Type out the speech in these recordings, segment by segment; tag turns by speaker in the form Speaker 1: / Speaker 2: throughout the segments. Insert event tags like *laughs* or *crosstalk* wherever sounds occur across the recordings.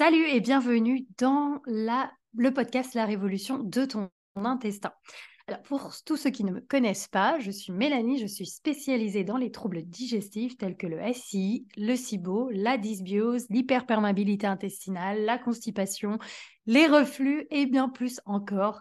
Speaker 1: Salut et bienvenue dans le podcast La révolution de ton intestin. Alors, pour tous ceux qui ne me connaissent pas, je suis Mélanie, je suis spécialisée dans les troubles digestifs tels que le SI, le SIBO, la dysbiose, l'hyperperméabilité intestinale, la constipation, les reflux et bien plus encore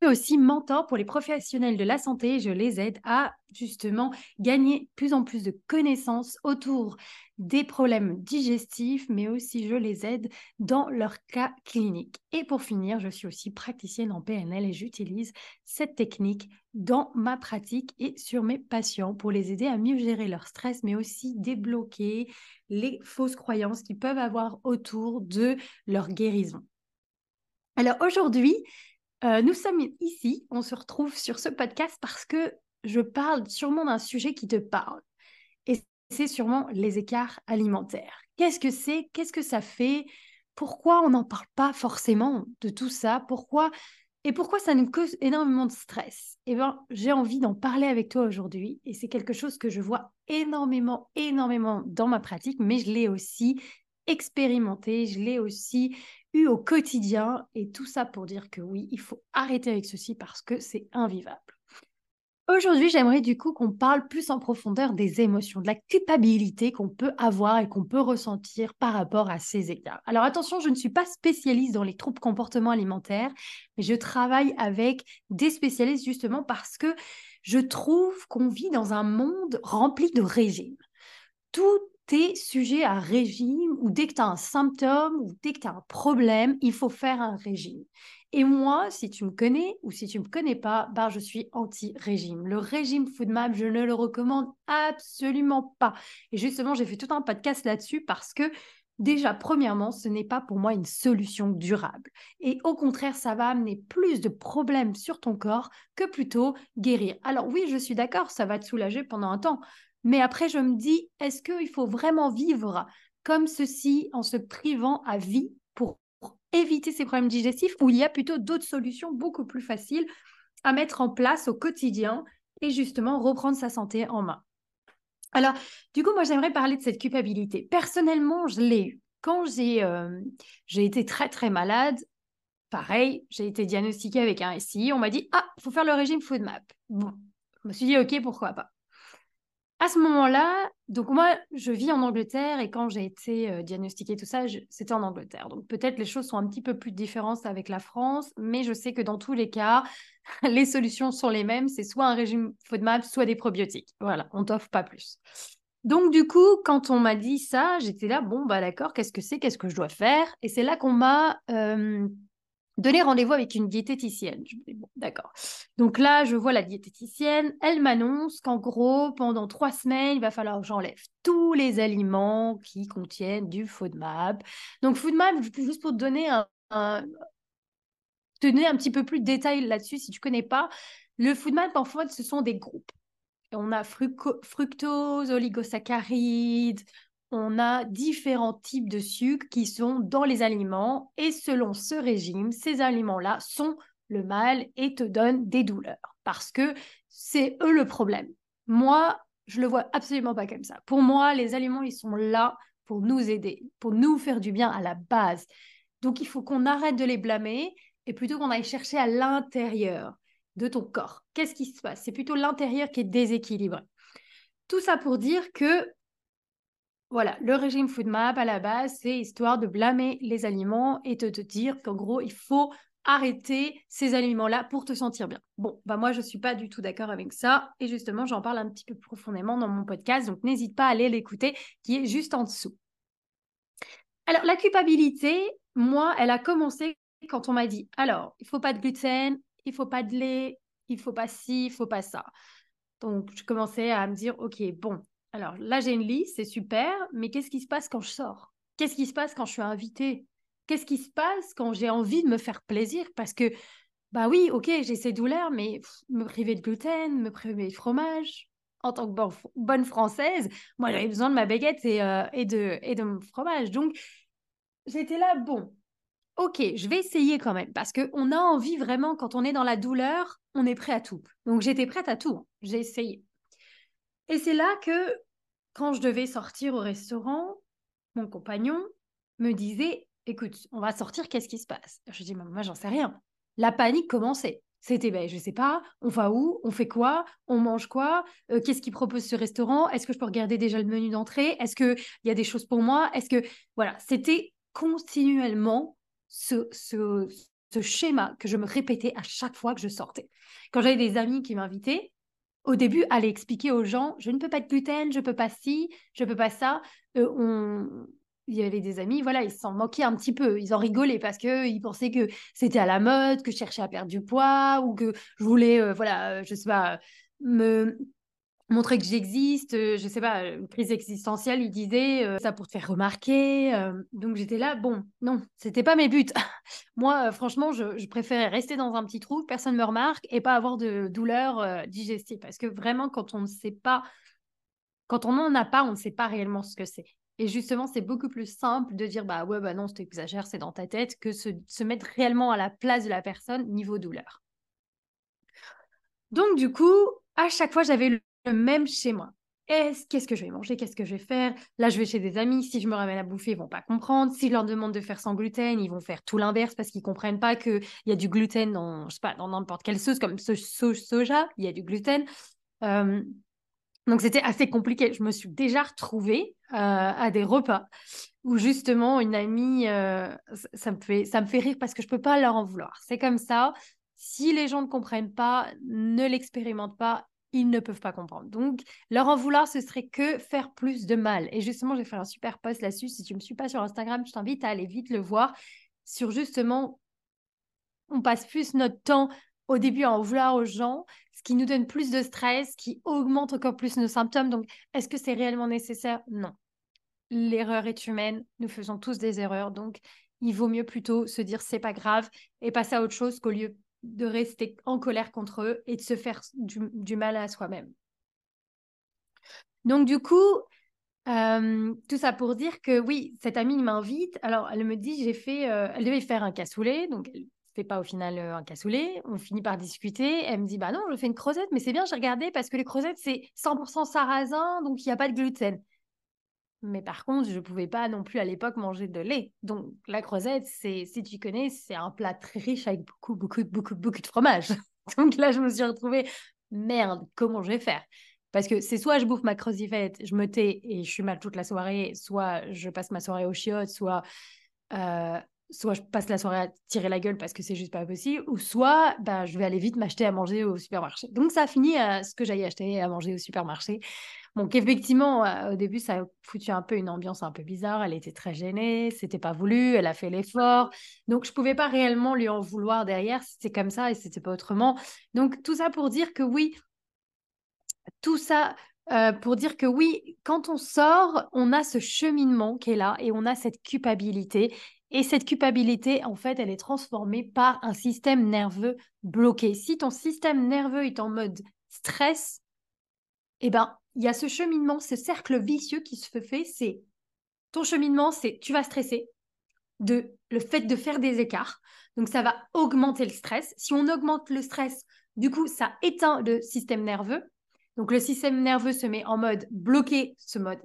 Speaker 1: suis aussi mentor pour les professionnels de la santé. Je les aide à justement gagner plus en plus de connaissances autour des problèmes digestifs, mais aussi je les aide dans leur cas clinique. Et pour finir, je suis aussi praticienne en PNL et j'utilise cette technique dans ma pratique et sur mes patients pour les aider à mieux gérer leur stress, mais aussi débloquer les fausses croyances qu'ils peuvent avoir autour de leur guérison. Alors aujourd'hui, euh, nous sommes ici, on se retrouve sur ce podcast parce que je parle sûrement d'un sujet qui te parle. Et c'est sûrement les écarts alimentaires. Qu'est-ce que c'est? Qu'est-ce que ça fait? Pourquoi on n'en parle pas forcément de tout ça? Pourquoi? Et pourquoi ça nous cause énormément de stress? Eh bien, j'ai envie d'en parler avec toi aujourd'hui. Et c'est quelque chose que je vois énormément, énormément dans ma pratique, mais je l'ai aussi expérimenté, je l'ai aussi eu au quotidien. Et tout ça pour dire que oui, il faut arrêter avec ceci parce que c'est invivable. Aujourd'hui, j'aimerais du coup qu'on parle plus en profondeur des émotions, de la culpabilité qu'on peut avoir et qu'on peut ressentir par rapport à ces écarts. Alors attention, je ne suis pas spécialiste dans les troubles comportement alimentaires, mais je travaille avec des spécialistes justement parce que je trouve qu'on vit dans un monde rempli de régimes. Tout tu sujet à régime ou dès que tu as un symptôme ou dès que tu as un problème, il faut faire un régime. Et moi, si tu me connais ou si tu ne me connais pas, bah, je suis anti-régime. Le régime FoodMap, je ne le recommande absolument pas. Et justement, j'ai fait tout un podcast là-dessus parce que déjà, premièrement, ce n'est pas pour moi une solution durable. Et au contraire, ça va amener plus de problèmes sur ton corps que plutôt guérir. Alors oui, je suis d'accord, ça va te soulager pendant un temps. Mais après, je me dis, est-ce qu'il faut vraiment vivre comme ceci en se privant à vie pour éviter ces problèmes digestifs ou il y a plutôt d'autres solutions beaucoup plus faciles à mettre en place au quotidien et justement reprendre sa santé en main? Alors, du coup, moi, j'aimerais parler de cette culpabilité. Personnellement, je l'ai eu. Quand j'ai euh, été très, très malade, pareil, j'ai été diagnostiquée avec un SI. On m'a dit, ah, il faut faire le régime FoodMap. Bon, je me suis dit, OK, pourquoi pas? À ce moment-là, donc moi, je vis en Angleterre et quand j'ai été euh, diagnostiquée, tout ça, c'était en Angleterre. Donc peut-être les choses sont un petit peu plus différentes avec la France, mais je sais que dans tous les cas, *laughs* les solutions sont les mêmes. C'est soit un régime FODMAP, soit des probiotiques. Voilà, on t'offre pas plus. Donc du coup, quand on m'a dit ça, j'étais là, bon, bah d'accord, qu'est-ce que c'est, qu'est-ce que je dois faire? Et c'est là qu'on m'a euh, donner rendez-vous avec une diététicienne. D'accord. Donc là, je vois la diététicienne. Elle m'annonce qu'en gros, pendant trois semaines, il va falloir que j'enlève tous les aliments qui contiennent du FODMAP. Donc, FODMAP, juste pour te donner un, te donner un petit peu plus de détails là-dessus, si tu connais pas, le FODMAP, en fait, ce sont des groupes. on a fructose, oligosaccharides, on a différents types de sucres qui sont dans les aliments et selon ce régime, ces aliments-là sont le mal et te donnent des douleurs parce que c'est eux le problème. Moi, je le vois absolument pas comme ça. Pour moi, les aliments, ils sont là pour nous aider, pour nous faire du bien à la base. Donc, il faut qu'on arrête de les blâmer et plutôt qu'on aille chercher à l'intérieur de ton corps. Qu'est-ce qui se passe? C'est plutôt l'intérieur qui est déséquilibré. Tout ça pour dire que voilà, le régime FoodMap à la base, c'est histoire de blâmer les aliments et de te dire qu'en gros, il faut arrêter ces aliments-là pour te sentir bien. Bon, bah moi, je ne suis pas du tout d'accord avec ça. Et justement, j'en parle un petit peu profondément dans mon podcast. Donc, n'hésite pas à aller l'écouter, qui est juste en dessous. Alors, la culpabilité, moi, elle a commencé quand on m'a dit, alors, il faut pas de gluten, il faut pas de lait, il faut pas ci, il faut pas ça. Donc, je commençais à me dire, OK, bon, alors là, j'ai une liste, c'est super, mais qu'est-ce qui se passe quand je sors? Qu'est-ce qui se passe quand je suis invitée? Qu'est-ce qui se passe quand j'ai envie de me faire plaisir? Parce que, bah oui, ok, j'ai ces douleurs, mais me priver de gluten, me priver de fromage, en tant que bonne française, moi j'avais besoin de ma baguette et, euh, et, de, et de mon fromage. Donc j'étais là, bon, ok, je vais essayer quand même, parce qu'on a envie vraiment, quand on est dans la douleur, on est prêt à tout. Donc j'étais prête à tout, hein. j'ai essayé. Et c'est là que, quand je devais sortir au restaurant, mon compagnon me disait écoute, on va sortir, qu'est-ce qui se passe? Je dis, moi, j'en sais rien. La panique commençait. C'était, ben, je sais pas, on va où, on fait quoi, on mange quoi, euh, qu'est-ce qu'ils proposent ce restaurant, est-ce que je peux regarder déjà le menu d'entrée, est-ce qu'il y a des choses pour moi, est-ce que, voilà, c'était continuellement ce, ce schéma que je me répétais à chaque fois que je sortais. Quand j'avais des amis qui m'invitaient, au début, aller expliquer aux gens, je ne peux pas de gluten, je peux pas ci, je peux pas ça. Euh, on... Il y avait des amis, voilà, ils s'en moquaient un petit peu. Ils en rigolaient parce qu'ils pensaient que c'était à la mode, que je cherchais à perdre du poids ou que je voulais, euh, voilà, je sais pas, me montrer que j'existe, euh, je sais pas, une crise existentielle, il disait euh, ça pour te faire remarquer. Euh, donc j'étais là, bon, non, c'était pas mes buts. *laughs* Moi, franchement, je, préférais rester dans un petit trou, personne me remarque et pas avoir de douleur digestive. Parce que vraiment, quand on ne sait pas, quand on n'en a pas, on ne sait pas réellement ce que c'est. Et justement, c'est beaucoup plus simple de dire bah ouais, bah non, tu exagères, c'est dans ta tête, que se, se mettre réellement à la place de la personne niveau douleur. Donc, du coup, à chaque fois, j'avais même chez moi. Qu'est-ce que je vais manger Qu'est-ce que je vais faire? Là, je vais chez des amis. Si je me ramène à bouffer, ils vont pas comprendre. Si je leur demande de faire sans gluten, ils vont faire tout l'inverse parce qu'ils comprennent pas qu'il y a du gluten dans, je sais pas, dans n'importe quelle sauce, comme ce soja, il y a du gluten. Euh, donc, c'était assez compliqué. Je me suis déjà retrouvée euh, à des repas où justement une amie, euh, ça, me fait, ça me fait rire parce que je peux pas leur en vouloir. C'est comme ça. Si les gens ne comprennent pas, ne l'expérimentent pas ils ne peuvent pas comprendre. Donc, leur en vouloir, ce serait que faire plus de mal. Et justement, j'ai fait un super post là-dessus. Si tu ne me suis pas sur Instagram, je t'invite à aller vite le voir sur justement, on passe plus notre temps au début à en vouloir aux gens, ce qui nous donne plus de stress, qui augmente encore plus nos symptômes. Donc, est-ce que c'est réellement nécessaire? Non. L'erreur est humaine. Nous faisons tous des erreurs. Donc, il vaut mieux plutôt se dire c'est pas grave et passer à autre chose qu'au lieu de rester en colère contre eux et de se faire du, mal à soi-même. Donc du coup, euh, tout ça pour dire que oui, cette amie m'invite. Alors elle me dit, j'ai fait, euh, elle devait faire un cassoulet, donc elle fait pas au final euh, un cassoulet. On finit par discuter. Elle me dit, bah non, je fais une creusette, mais c'est bien, j'ai regardé parce que les creusettes c'est 100% sarrasin, donc il n'y a pas de gluten. Mais par contre, je ne pouvais pas non plus à l'époque manger de lait. Donc la creusette, c'est, si tu connais, c'est un plat très riche avec beaucoup, beaucoup, beaucoup, beaucoup de fromage. *laughs* Donc là, je me suis retrouvée, merde, comment je vais faire? Parce que c'est soit je bouffe ma creusivette, je me tais et je suis mal toute la soirée, soit je passe ma soirée au chiottes, soit euh, soit je passe la soirée à tirer la gueule parce que c'est juste pas possible, ou soit bah, je vais aller vite m'acheter à manger au supermarché. Donc ça a fini à ce que j'aille acheter à manger au supermarché. Donc effectivement, euh, au début, ça a foutu un peu une ambiance un peu bizarre. Elle était très gênée, c'était pas voulu, elle a fait l'effort. Donc je pouvais pas réellement lui en vouloir derrière, c'était comme ça et c'était pas autrement. Donc tout ça pour dire que oui, tout ça euh, pour dire que oui, quand on sort, on a ce cheminement qui est là et on a cette culpabilité. Et cette culpabilité, en fait, elle est transformée par un système nerveux bloqué. Si ton système nerveux est en mode stress, eh ben, il y a ce cheminement, ce cercle vicieux qui se fait. C'est ton cheminement, c'est tu vas stresser de le fait de faire des écarts. Donc, ça va augmenter le stress. Si on augmente le stress, du coup, ça éteint le système nerveux. Donc, le système nerveux se met en mode bloqué, ce mode,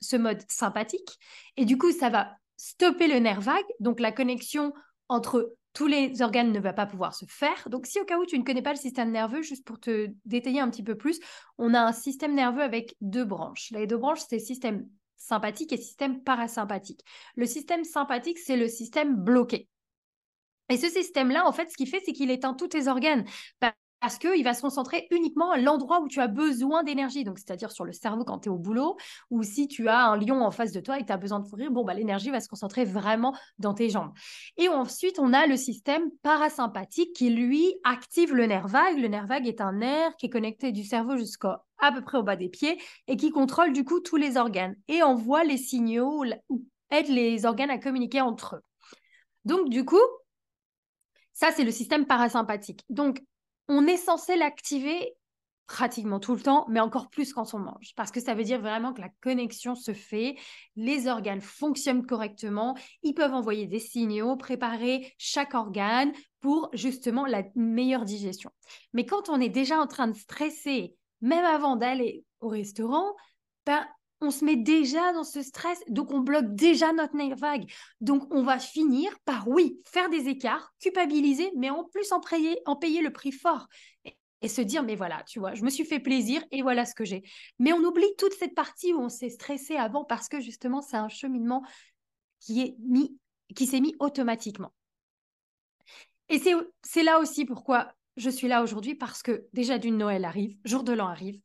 Speaker 1: ce mode sympathique. Et du coup, ça va stopper le nerf vague, donc la connexion entre tous les organes ne va pas pouvoir se faire. Donc, si au cas où tu ne connais pas le système nerveux, juste pour te détailler un petit peu plus, on a un système nerveux avec deux branches. Les deux branches, c'est système sympathique et système parasympathique. Le système sympathique, c'est le système bloqué. Et ce système-là, en fait, ce qu'il fait, c'est qu'il éteint tous tes organes parce qu'il va se concentrer uniquement à l'endroit où tu as besoin d'énergie, donc c'est-à-dire sur le cerveau quand tu es au boulot, ou si tu as un lion en face de toi et tu as besoin de courir, bon, bah, l'énergie va se concentrer vraiment dans tes jambes. Et ensuite, on a le système parasympathique qui, lui, active le nerf vague. Le nerf vague est un nerf qui est connecté du cerveau jusqu'à à peu près au bas des pieds et qui contrôle du coup tous les organes et envoie les signaux ou aide les organes à communiquer entre eux. Donc, du coup, ça, c'est le système parasympathique. Donc, on est censé l'activer pratiquement tout le temps, mais encore plus quand on mange, parce que ça veut dire vraiment que la connexion se fait, les organes fonctionnent correctement, ils peuvent envoyer des signaux, préparer chaque organe pour justement la meilleure digestion. Mais quand on est déjà en train de stresser, même avant d'aller au restaurant, ben, on se met déjà dans ce stress, donc on bloque déjà notre nerf vague. Donc on va finir par, oui, faire des écarts, culpabiliser, mais en plus en payer, en payer le prix fort. Et, se dire, mais voilà, tu vois, je me suis fait plaisir et voilà ce que j'ai. Mais on oublie toute cette partie où on s'est stressé avant parce que justement, c'est un cheminement qui est mis, qui s'est mis automatiquement. Et c'est là aussi pourquoi je suis là aujourd'hui parce que déjà d'une Noël arrive, jour de l'an arrive,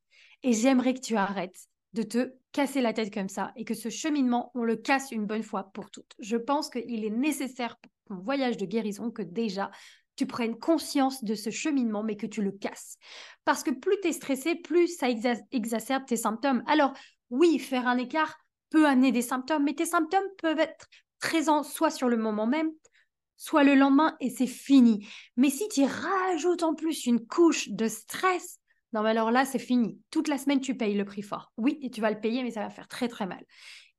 Speaker 1: et j'aimerais que tu arrêtes de te casser la tête comme ça et que ce cheminement, on le casse une bonne fois pour toutes. Je pense qu'il est nécessaire pour ton voyage de guérison que déjà tu prennes conscience de ce cheminement, mais que tu le casses. Parce que plus tu es stressé, plus ça exacerbe tes symptômes. Alors, oui, faire un écart peut amener des symptômes, mais tes symptômes peuvent être présents soit sur le moment même, soit le lendemain, et c'est fini. Mais si tu rajoutes en plus une couche de stress, non, mais alors là, c'est fini. Toute la semaine, tu payes le prix fort. Oui, et tu vas le payer, mais ça va faire très, très mal.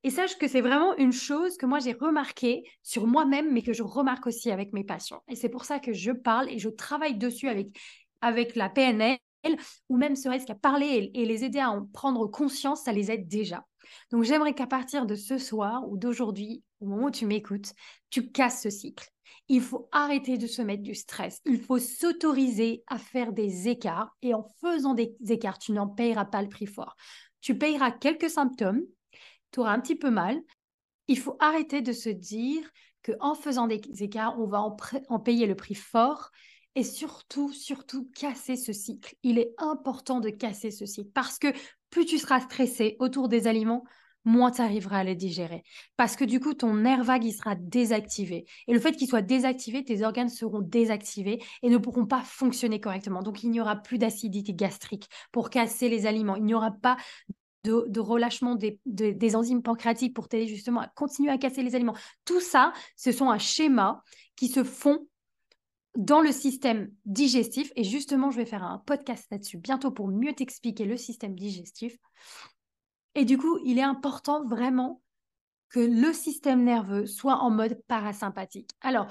Speaker 1: Et sache que c'est vraiment une chose que moi, j'ai remarqué sur moi-même, mais que je remarque aussi avec mes patients. Et c'est pour ça que je parle et je travaille dessus avec, avec la PNL, ou même serait-ce qu'à parler et, et les aider à en prendre conscience, ça les aide déjà. Donc, j'aimerais qu'à partir de ce soir ou d'aujourd'hui, au moment où tu m'écoutes, tu casses ce cycle. Il faut arrêter de se mettre du stress. Il faut s'autoriser à faire des écarts. Et en faisant des écarts, tu n'en payeras pas le prix fort. Tu payeras quelques symptômes, tu auras un petit peu mal. Il faut arrêter de se dire qu'en faisant des écarts, on va en, en payer le prix fort et surtout, surtout, casser ce cycle. Il est important de casser ce cycle parce que plus tu seras stressé autour des aliments, moins tu arriveras à les digérer. Parce que du coup, ton nerf vague, il sera désactivé. Et le fait qu'il soit désactivé, tes organes seront désactivés et ne pourront pas fonctionner correctement. Donc, il n'y aura plus d'acidité gastrique pour casser les aliments. Il n'y aura pas de, relâchement des, des, enzymes pancréatiques pour t'aider justement à continuer à casser les aliments. Tout ça, ce sont un schéma qui se font dans le système digestif. Et justement, je vais faire un podcast là-dessus bientôt pour mieux t'expliquer le système digestif. Et du coup, il est important vraiment que le système nerveux soit en mode parasympathique. Alors,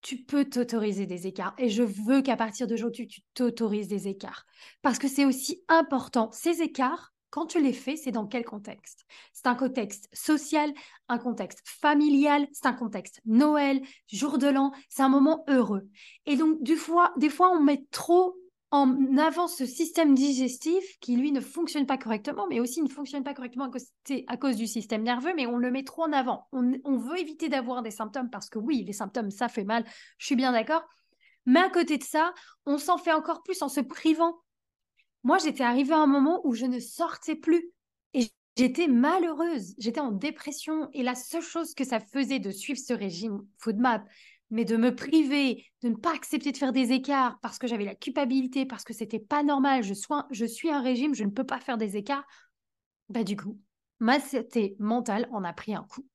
Speaker 1: tu peux t'autoriser des écarts et je veux qu'à partir d'aujourd'hui, tu t'autorises des écarts parce que c'est aussi important. Ces écarts, quand tu les fais, c'est dans quel contexte? C'est un contexte social, un contexte familial, c'est un contexte Noël, jour de l'an, c'est un moment heureux. Et donc, des fois, on met trop en avant ce système digestif qui, lui, ne fonctionne pas correctement, mais aussi ne fonctionne pas correctement à cause, à cause du système nerveux, mais on le met trop en avant. On, on veut éviter d'avoir des symptômes parce que oui, les symptômes, ça fait mal, je suis bien d'accord. Mais à côté de ça, on s'en fait encore plus en se privant. Moi, j'étais arrivée à un moment où je ne sortais plus et j'étais malheureuse, j'étais en dépression et la seule chose que ça faisait de suivre ce régime FoodMap, mais de me priver, de ne pas accepter de faire des écarts parce que j'avais la culpabilité, parce que c'était pas normal, je, je suis un régime, je ne peux pas faire des écarts, bah du coup, ma santé mentale en a pris un coup.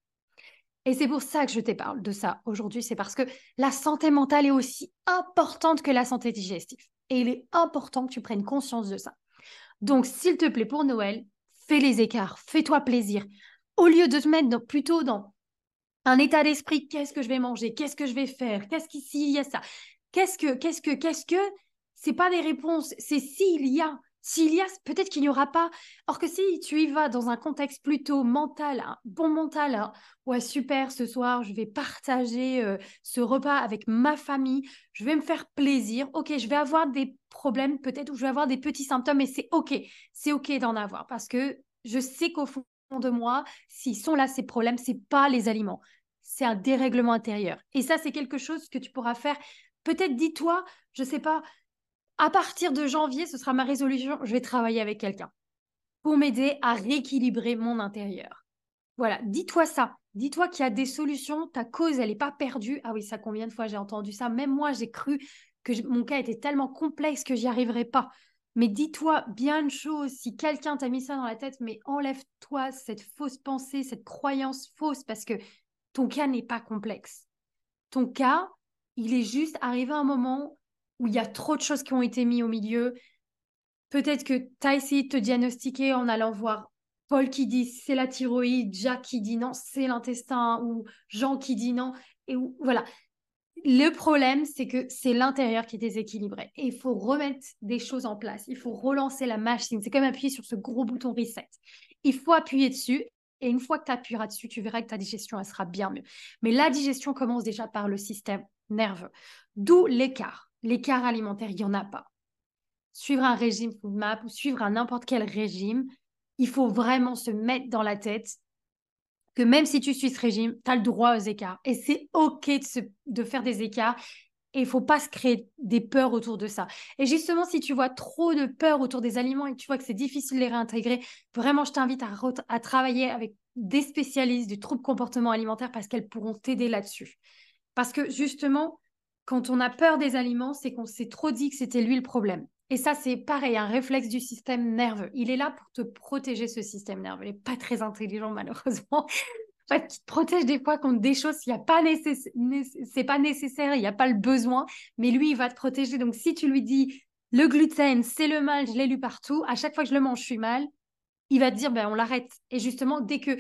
Speaker 1: Et c'est pour ça que je te parle de ça aujourd'hui, c'est parce que la santé mentale est aussi importante que la santé digestive. Et il est important que tu prennes conscience de ça. Donc, s'il te plaît, pour Noël, fais les écarts, fais-toi plaisir. Au lieu de te mettre plutôt dans un état d'esprit, qu'est-ce que je vais manger, qu'est-ce que je vais faire, qu'est-ce qu'ici il y a ça, qu'est-ce que, qu'est-ce que, qu'est-ce que, c'est pas des réponses, c'est s'il y a, s'il y a, peut-être qu'il n'y aura pas. Or que si tu y vas dans un contexte plutôt mental, bon mental, hein, ouais super, ce soir je vais partager euh, ce repas avec ma famille, je vais me faire plaisir, ok, je vais avoir des problèmes peut-être ou je vais avoir des petits symptômes, mais c'est ok, c'est ok d'en avoir parce que je sais qu'au fond de moi, s'ils sont là, ces problèmes, c'est pas les aliments, c'est un dérèglement intérieur. Et ça, c'est quelque chose que tu pourras faire. Peut-être dis-toi, je sais pas, à partir de janvier, ce sera ma résolution, je vais travailler avec quelqu'un pour m'aider à rééquilibrer mon intérieur. Voilà, dis-toi ça. Dis-toi qu'il y a des solutions, ta cause, elle n'est pas perdue. Ah oui, ça, combien de fois j'ai entendu ça? Même moi, j'ai cru que mon cas était tellement complexe que j'y arriverais pas. Mais dis-toi bien une chose, si quelqu'un t'a mis ça dans la tête, mais enlève-toi cette fausse pensée, cette croyance fausse, parce que ton cas n'est pas complexe. Ton cas, il est juste arrivé à un moment où il y a trop de choses qui ont été mises au milieu. Peut-être que tu as essayé de te diagnostiquer en allant voir Paul qui dit c'est la thyroïde, Jacques qui dit non, c'est l'intestin, ou Jean qui dit non. Et voilà, le problème, c'est que c'est l'intérieur qui est déséquilibré. Et il faut remettre des choses en place. Il faut relancer la machine. C'est comme appuyer sur ce gros bouton reset. il faut appuyer dessus. Et une fois que tu appuieras dessus, tu verras que ta digestion, sera bien mieux. Mais la digestion commence déjà par le système nerveux. D'où l'écart. L'écart alimentaire, il n'y en a pas. Suivre un régime FoodMap ou suivre un n'importe quel régime, il faut vraiment se mettre dans la tête que même si tu suis ce régime, tu as le droit aux écarts. Et c'est OK de, faire des écarts. Et il faut pas se créer des peurs autour de ça. Et justement, si tu vois trop de peurs autour des aliments et que tu vois que c'est difficile de les réintégrer, vraiment, je t'invite à, à, travailler avec des spécialistes du trouble comportement alimentaire parce qu'elles pourront t'aider là-dessus. Parce que justement, quand on a peur des aliments, c'est qu'on s'est trop dit que c'était lui le problème. Et ça, c'est pareil, un réflexe du système nerveux. Il est là pour te protéger, ce système nerveux. Il n'est pas très intelligent, *laughs* malheureusement. En fait, qui te protège des fois contre des choses, il y a pas c'est pas nécessaire, il n'y a pas le besoin, mais lui, il va te protéger. Donc, si tu lui dis le gluten, c'est le mal, je l'ai lu partout, à chaque fois que je le mange, je suis mal, il va te dire, ben, on l'arrête. Et justement, dès que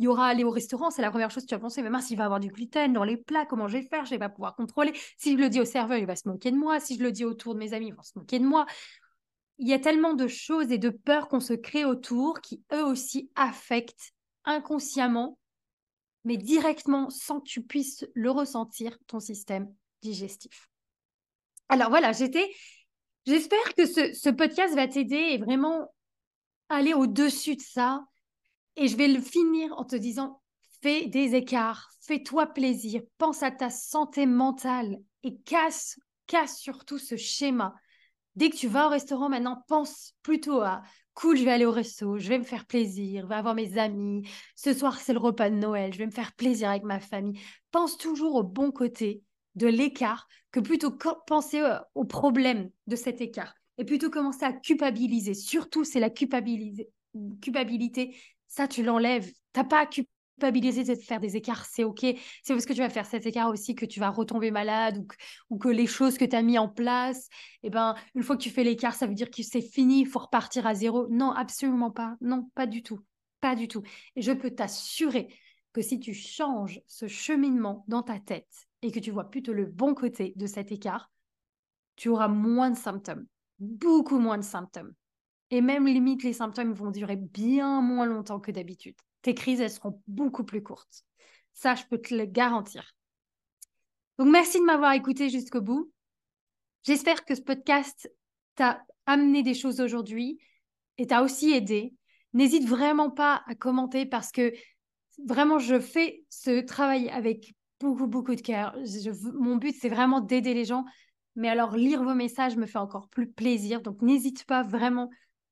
Speaker 1: il y aura aller au restaurant, c'est la première chose que tu vas penser, mais mince, il va avoir du gluten dans les plats, comment je vais faire? Je vais pas pouvoir contrôler. Si je le dis au serveur, il va se moquer de moi. Si je le dis autour de mes amis, ils vont se moquer de moi. Il y a tellement de choses et de peurs qu'on se crée autour qui, eux aussi, affectent inconsciemment, mais directement, sans que tu puisses le ressentir, ton système digestif. Alors voilà, j'étais... J'espère que ce, ce podcast va t'aider et vraiment aller au-dessus de ça et je vais le finir en te disant, fais des écarts, fais-toi plaisir, pense à ta santé mentale et casse, casse surtout ce schéma. Dès que tu vas au restaurant maintenant, pense plutôt à cool, je vais aller au resto, je vais me faire plaisir, je vais avoir mes amis, ce soir c'est le repas de Noël, je vais me faire plaisir avec ma famille. Pense toujours au bon côté de l'écart que plutôt penser au problème de cet écart et plutôt commencer à culpabiliser. Surtout, c'est la culpabilité ça, tu l'enlèves. T'as pas à culpabiliser de faire des écarts, c'est OK. C'est parce que tu vas faire cet écart aussi que tu vas retomber malade ou que, les choses que tu as mis en place, eh ben, une fois que tu fais l'écart, ça veut dire que c'est fini, il faut repartir à zéro. Non, absolument pas. Non, pas du tout. Pas du tout. Et je peux t'assurer que si tu changes ce cheminement dans ta tête et que tu vois plutôt le bon côté de cet écart, tu auras moins de symptômes, beaucoup moins de symptômes. Et même limite, les symptômes vont durer bien moins longtemps que d'habitude. Tes crises, elles seront beaucoup plus courtes. Ça, je peux te le garantir. Donc, merci de m'avoir écouté jusqu'au bout. J'espère que ce podcast t'a amené des choses aujourd'hui et t'a aussi aidé. N'hésite vraiment pas à commenter parce que vraiment, je fais ce travail avec beaucoup, beaucoup de cœur. mon but, c'est vraiment d'aider les gens. Mais alors, lire vos messages me fait encore plus plaisir. Donc, n'hésite pas vraiment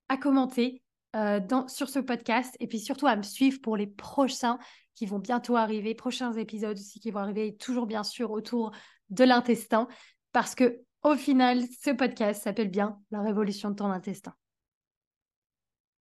Speaker 1: à commenter euh, sur ce podcast et puis surtout à me suivre pour les prochains qui vont bientôt arriver, prochains épisodes aussi qui vont arriver, toujours bien sûr autour de l'intestin, parce que au final, ce podcast s'appelle bien La révolution de ton intestin.